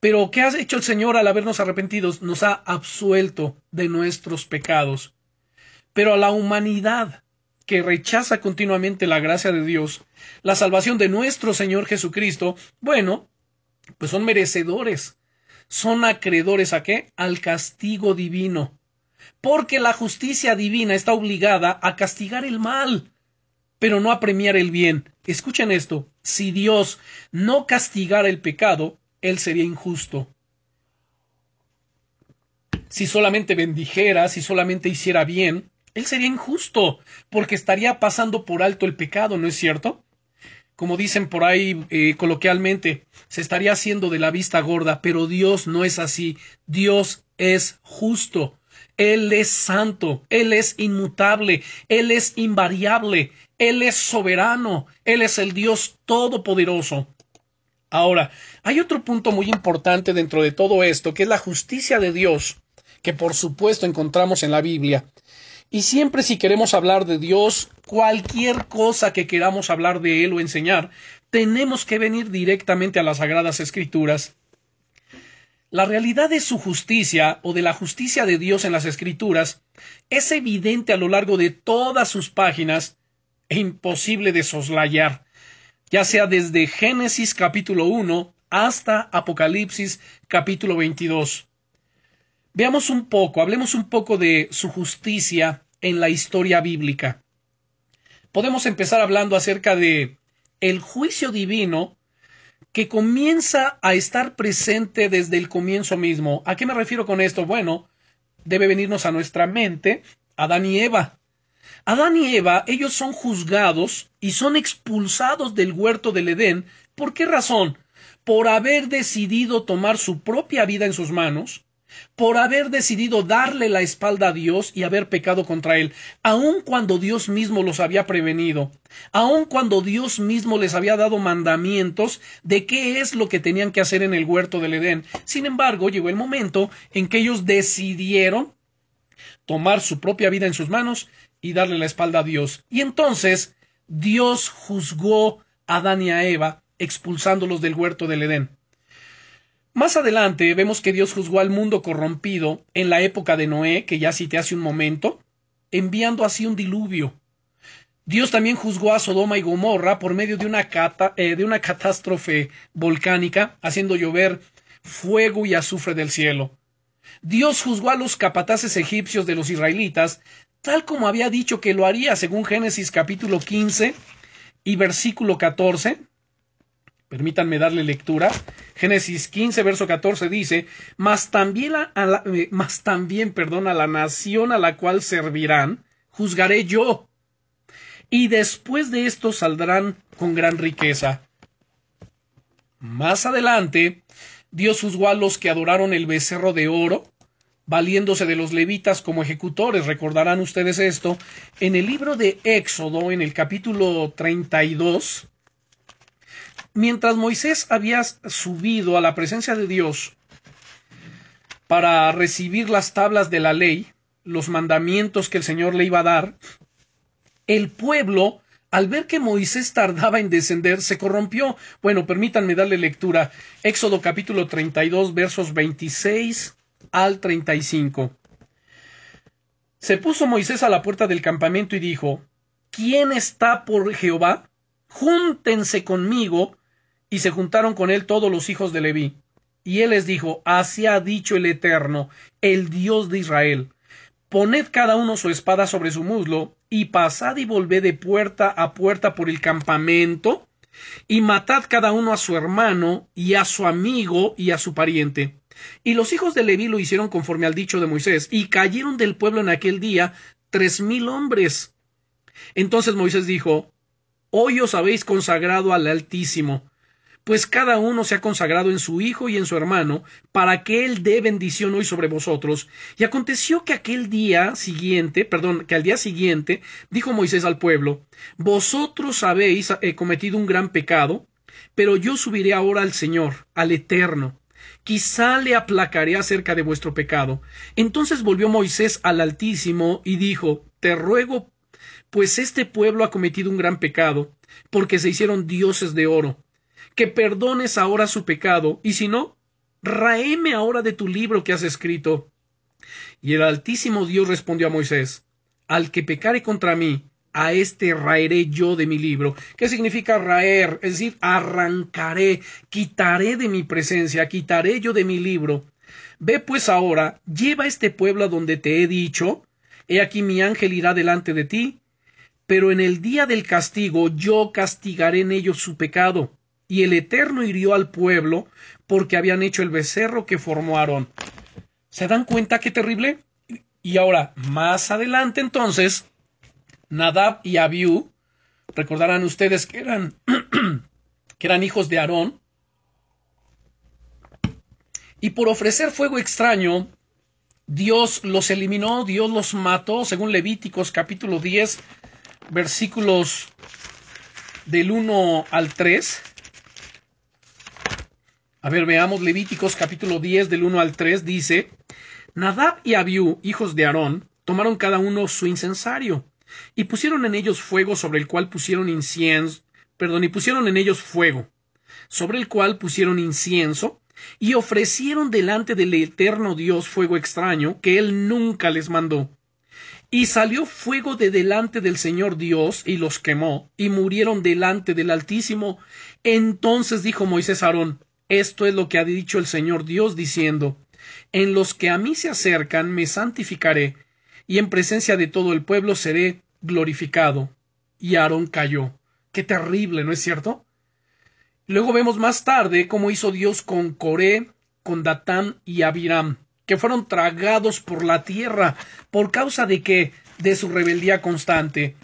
pero ¿qué ha hecho el Señor al habernos arrepentidos? Nos ha absuelto de nuestros pecados. Pero a la humanidad que rechaza continuamente la gracia de Dios, la salvación de nuestro Señor Jesucristo, bueno, pues son merecedores, son acreedores a qué? Al castigo divino. Porque la justicia divina está obligada a castigar el mal, pero no a premiar el bien. Escuchen esto, si Dios no castigara el pecado, él sería injusto. Si solamente bendijera, si solamente hiciera bien, él sería injusto, porque estaría pasando por alto el pecado, ¿no es cierto? Como dicen por ahí eh, coloquialmente, se estaría haciendo de la vista gorda, pero Dios no es así. Dios es justo. Él es santo, Él es inmutable, Él es invariable, Él es soberano, Él es el Dios todopoderoso. Ahora, hay otro punto muy importante dentro de todo esto, que es la justicia de Dios, que por supuesto encontramos en la Biblia. Y siempre si queremos hablar de Dios, cualquier cosa que queramos hablar de Él o enseñar, tenemos que venir directamente a las Sagradas Escrituras. La realidad de su justicia o de la justicia de Dios en las Escrituras es evidente a lo largo de todas sus páginas e imposible de soslayar ya sea desde Génesis capítulo 1 hasta Apocalipsis capítulo 22. Veamos un poco, hablemos un poco de su justicia en la historia bíblica. Podemos empezar hablando acerca de el juicio divino que comienza a estar presente desde el comienzo mismo. ¿A qué me refiero con esto? Bueno, debe venirnos a nuestra mente Adán y Eva. Adán y Eva, ellos son juzgados y son expulsados del huerto del Edén. ¿Por qué razón? Por haber decidido tomar su propia vida en sus manos por haber decidido darle la espalda a Dios y haber pecado contra Él, aun cuando Dios mismo los había prevenido, aun cuando Dios mismo les había dado mandamientos de qué es lo que tenían que hacer en el huerto del Edén. Sin embargo, llegó el momento en que ellos decidieron tomar su propia vida en sus manos y darle la espalda a Dios. Y entonces Dios juzgó a Adán y a Eva, expulsándolos del huerto del Edén. Más adelante vemos que Dios juzgó al mundo corrompido en la época de Noé, que ya cité hace un momento, enviando así un diluvio. Dios también juzgó a Sodoma y Gomorra por medio de una, eh, de una catástrofe volcánica, haciendo llover fuego y azufre del cielo. Dios juzgó a los capataces egipcios de los israelitas, tal como había dicho que lo haría según Génesis capítulo 15 y versículo 14, Permítanme darle lectura. Génesis 15, verso 14 dice, mas también, la, eh, también, perdón, a la nación a la cual servirán, juzgaré yo. Y después de esto saldrán con gran riqueza. Más adelante, Dios juzgó a los que adoraron el becerro de oro, valiéndose de los levitas como ejecutores. Recordarán ustedes esto. En el libro de Éxodo, en el capítulo 32, mientras Moisés había subido a la presencia de Dios para recibir las tablas de la ley, los mandamientos que el Señor le iba a dar, el pueblo, al ver que Moisés tardaba en descender, se corrompió. Bueno, permítanme darle lectura. Éxodo capítulo 32, versos 26 al 35. Se puso Moisés a la puerta del campamento y dijo, ¿Quién está por Jehová? Júntense conmigo y se juntaron con él todos los hijos de Leví. Y él les dijo, Así ha dicho el Eterno, el Dios de Israel. Poned cada uno su espada sobre su muslo, y pasad y volved de puerta a puerta por el campamento, y matad cada uno a su hermano, y a su amigo, y a su pariente. Y los hijos de Leví lo hicieron conforme al dicho de Moisés, y cayeron del pueblo en aquel día tres mil hombres. Entonces Moisés dijo, Hoy os habéis consagrado al Altísimo, pues cada uno se ha consagrado en su hijo y en su hermano, para que él dé bendición hoy sobre vosotros. Y aconteció que aquel día siguiente, perdón, que al día siguiente, dijo Moisés al pueblo, Vosotros habéis eh, cometido un gran pecado, pero yo subiré ahora al Señor, al Eterno. Quizá le aplacaré acerca de vuestro pecado. Entonces volvió Moisés al Altísimo y dijo, Te ruego, pues este pueblo ha cometido un gran pecado, porque se hicieron dioses de oro que perdones ahora su pecado, y si no, raeme ahora de tu libro que has escrito. Y el Altísimo Dios respondió a Moisés, al que pecare contra mí, a este raeré yo de mi libro. ¿Qué significa raer? Es decir, arrancaré, quitaré de mi presencia, quitaré yo de mi libro. Ve pues ahora, lleva este pueblo a donde te he dicho, he aquí mi ángel irá delante de ti, pero en el día del castigo yo castigaré en ellos su pecado, y el Eterno hirió al pueblo porque habían hecho el becerro que formó Aarón. ¿Se dan cuenta qué terrible? Y ahora, más adelante entonces, Nadab y Abiú, recordarán ustedes que eran, que eran hijos de Aarón, y por ofrecer fuego extraño, Dios los eliminó, Dios los mató, según Levíticos capítulo 10, versículos del 1 al 3. A ver, veamos Levíticos capítulo 10 del 1 al 3 dice, Nadab y Abiú, hijos de Aarón, tomaron cada uno su incensario y pusieron en ellos fuego sobre el cual pusieron incienso, perdón, y pusieron en ellos fuego, sobre el cual pusieron incienso, y ofrecieron delante del eterno Dios fuego extraño que él nunca les mandó. Y salió fuego de delante del Señor Dios y los quemó, y murieron delante del Altísimo. Entonces dijo Moisés a Aarón, esto es lo que ha dicho el Señor Dios diciendo, En los que a mí se acercan me santificaré, y en presencia de todo el pueblo seré glorificado. Y Aarón cayó. Qué terrible, ¿no es cierto? Luego vemos más tarde cómo hizo Dios con Coré, con Datán y Abiram, que fueron tragados por la tierra, por causa de que de su rebeldía constante.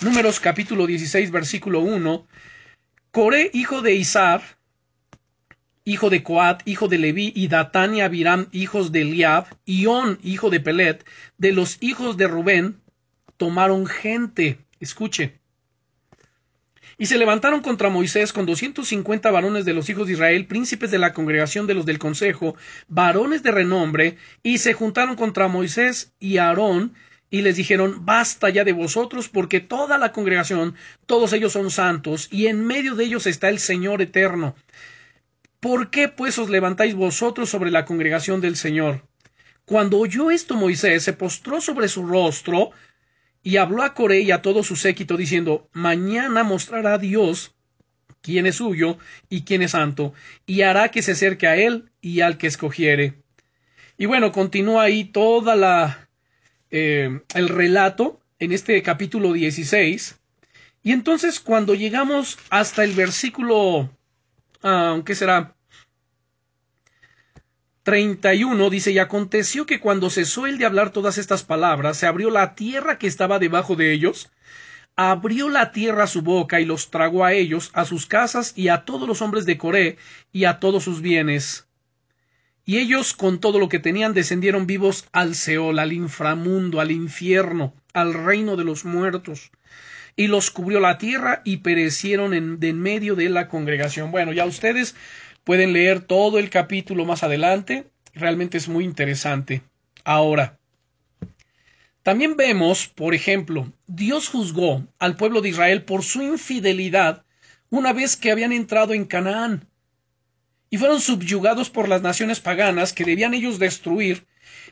Números capítulo 16 versículo 1. Coré, hijo de Isar, hijo de Coat, hijo de Leví, y Datán y Abiram, hijos de Eliab, y On, hijo de Pelet, de los hijos de Rubén, tomaron gente. Escuche. Y se levantaron contra Moisés con doscientos cincuenta varones de los hijos de Israel, príncipes de la congregación de los del consejo, varones de renombre, y se juntaron contra Moisés y Aarón, y les dijeron Basta ya de vosotros, porque toda la congregación, todos ellos son santos, y en medio de ellos está el Señor eterno. ¿Por qué pues os levantáis vosotros sobre la congregación del Señor? Cuando oyó esto Moisés se postró sobre su rostro y habló a Coré y a todo su séquito diciendo Mañana mostrará Dios quién es suyo y quién es santo, y hará que se acerque a él y al que escogiere. Y bueno, continúa ahí toda la eh, el relato en este capítulo 16. Y entonces cuando llegamos hasta el versículo, aunque será 31, dice, y aconteció que cuando cesó el de hablar todas estas palabras, se abrió la tierra que estaba debajo de ellos, abrió la tierra su boca y los tragó a ellos, a sus casas y a todos los hombres de Coré y a todos sus bienes. Y ellos con todo lo que tenían descendieron vivos al Seol, al inframundo, al infierno, al reino de los muertos. Y los cubrió la tierra y perecieron en, de en medio de la congregación. Bueno, ya ustedes pueden leer todo el capítulo más adelante. Realmente es muy interesante. Ahora, también vemos, por ejemplo, Dios juzgó al pueblo de Israel por su infidelidad una vez que habían entrado en Canaán y fueron subyugados por las naciones paganas que debían ellos destruir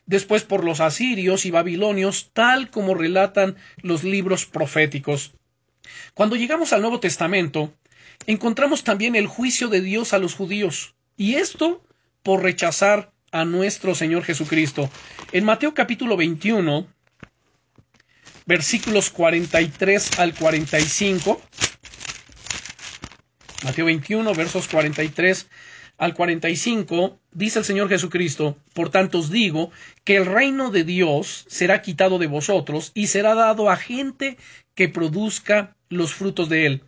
después por los asirios y babilonios, tal como relatan los libros proféticos. Cuando llegamos al Nuevo Testamento, encontramos también el juicio de Dios a los judíos, y esto por rechazar a nuestro Señor Jesucristo. En Mateo capítulo 21, versículos 43 al 45, Mateo 21, versos 43 al 45, dice el Señor Jesucristo, Por tanto os digo que el reino de Dios será quitado de vosotros y será dado a gente que produzca los frutos de él.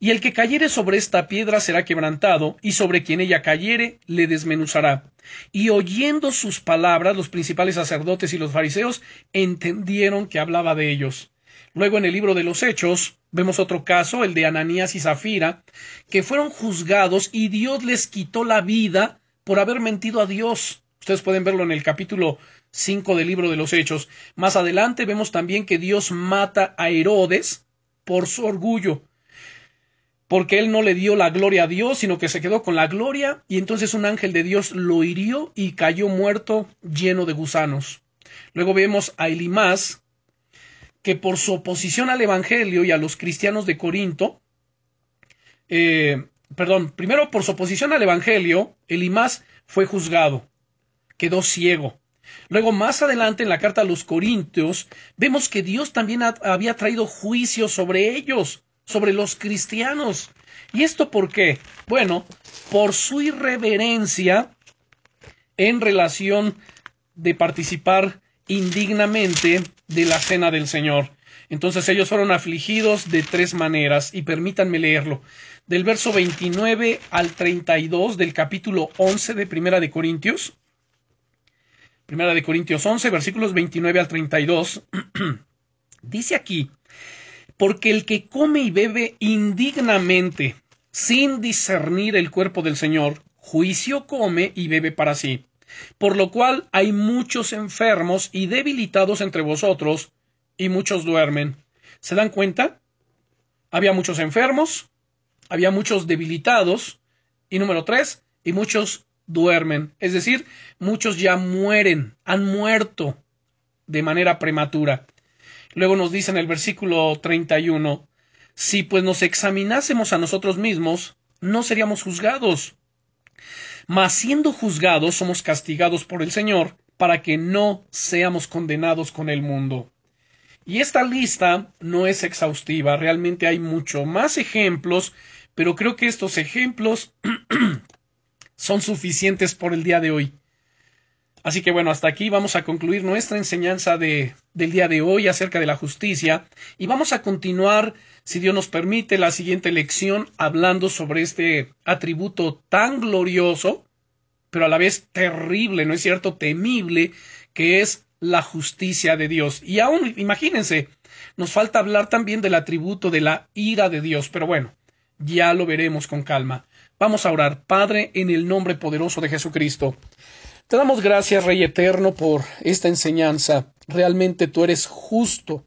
Y el que cayere sobre esta piedra será quebrantado, y sobre quien ella cayere le desmenuzará. Y oyendo sus palabras, los principales sacerdotes y los fariseos entendieron que hablaba de ellos. Luego en el libro de los Hechos vemos otro caso, el de Ananías y Zafira, que fueron juzgados y Dios les quitó la vida por haber mentido a Dios. Ustedes pueden verlo en el capítulo 5 del libro de los Hechos. Más adelante vemos también que Dios mata a Herodes por su orgullo, porque él no le dio la gloria a Dios, sino que se quedó con la gloria, y entonces un ángel de Dios lo hirió y cayó muerto lleno de gusanos. Luego vemos a Elimás, que por su oposición al Evangelio y a los cristianos de Corinto, eh, perdón, primero por su oposición al Evangelio, Elimás fue juzgado, quedó ciego. Luego, más adelante en la carta a los Corintios, vemos que Dios también había traído juicio sobre ellos, sobre los cristianos. ¿Y esto por qué? Bueno, por su irreverencia en relación de participar indignamente de la cena del Señor. Entonces ellos fueron afligidos de tres maneras, y permítanme leerlo. Del verso 29 al 32 del capítulo 11 de Primera de Corintios. Primera de Corintios 11, versículos 29 al 32. dice aquí, porque el que come y bebe indignamente, sin discernir el cuerpo del Señor, juicio come y bebe para sí por lo cual hay muchos enfermos y debilitados entre vosotros, y muchos duermen. ¿Se dan cuenta? Había muchos enfermos, había muchos debilitados, y número tres, y muchos duermen. Es decir, muchos ya mueren, han muerto de manera prematura. Luego nos dice en el versículo 31, si pues nos examinásemos a nosotros mismos, no seríamos juzgados mas siendo juzgados somos castigados por el Señor para que no seamos condenados con el mundo. Y esta lista no es exhaustiva, realmente hay mucho más ejemplos, pero creo que estos ejemplos son suficientes por el día de hoy. Así que bueno, hasta aquí vamos a concluir nuestra enseñanza de, del día de hoy acerca de la justicia y vamos a continuar, si Dios nos permite, la siguiente lección hablando sobre este atributo tan glorioso, pero a la vez terrible, ¿no es cierto? Temible, que es la justicia de Dios. Y aún, imagínense, nos falta hablar también del atributo de la ira de Dios, pero bueno, ya lo veremos con calma. Vamos a orar, Padre, en el nombre poderoso de Jesucristo. Te damos gracias, Rey Eterno, por esta enseñanza. Realmente tú eres justo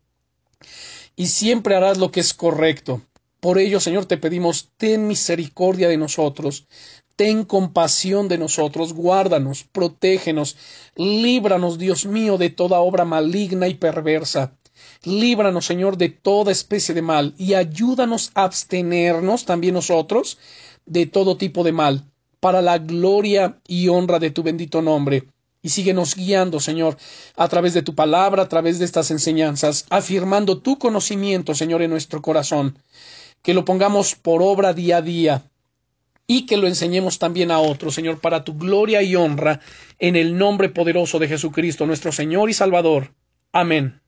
y siempre harás lo que es correcto. Por ello, Señor, te pedimos, ten misericordia de nosotros, ten compasión de nosotros, guárdanos, protégenos, líbranos, Dios mío, de toda obra maligna y perversa. Líbranos, Señor, de toda especie de mal y ayúdanos a abstenernos también nosotros de todo tipo de mal para la gloria y honra de tu bendito nombre. Y síguenos guiando, Señor, a través de tu palabra, a través de estas enseñanzas, afirmando tu conocimiento, Señor, en nuestro corazón. Que lo pongamos por obra día a día y que lo enseñemos también a otros, Señor, para tu gloria y honra, en el nombre poderoso de Jesucristo, nuestro Señor y Salvador. Amén.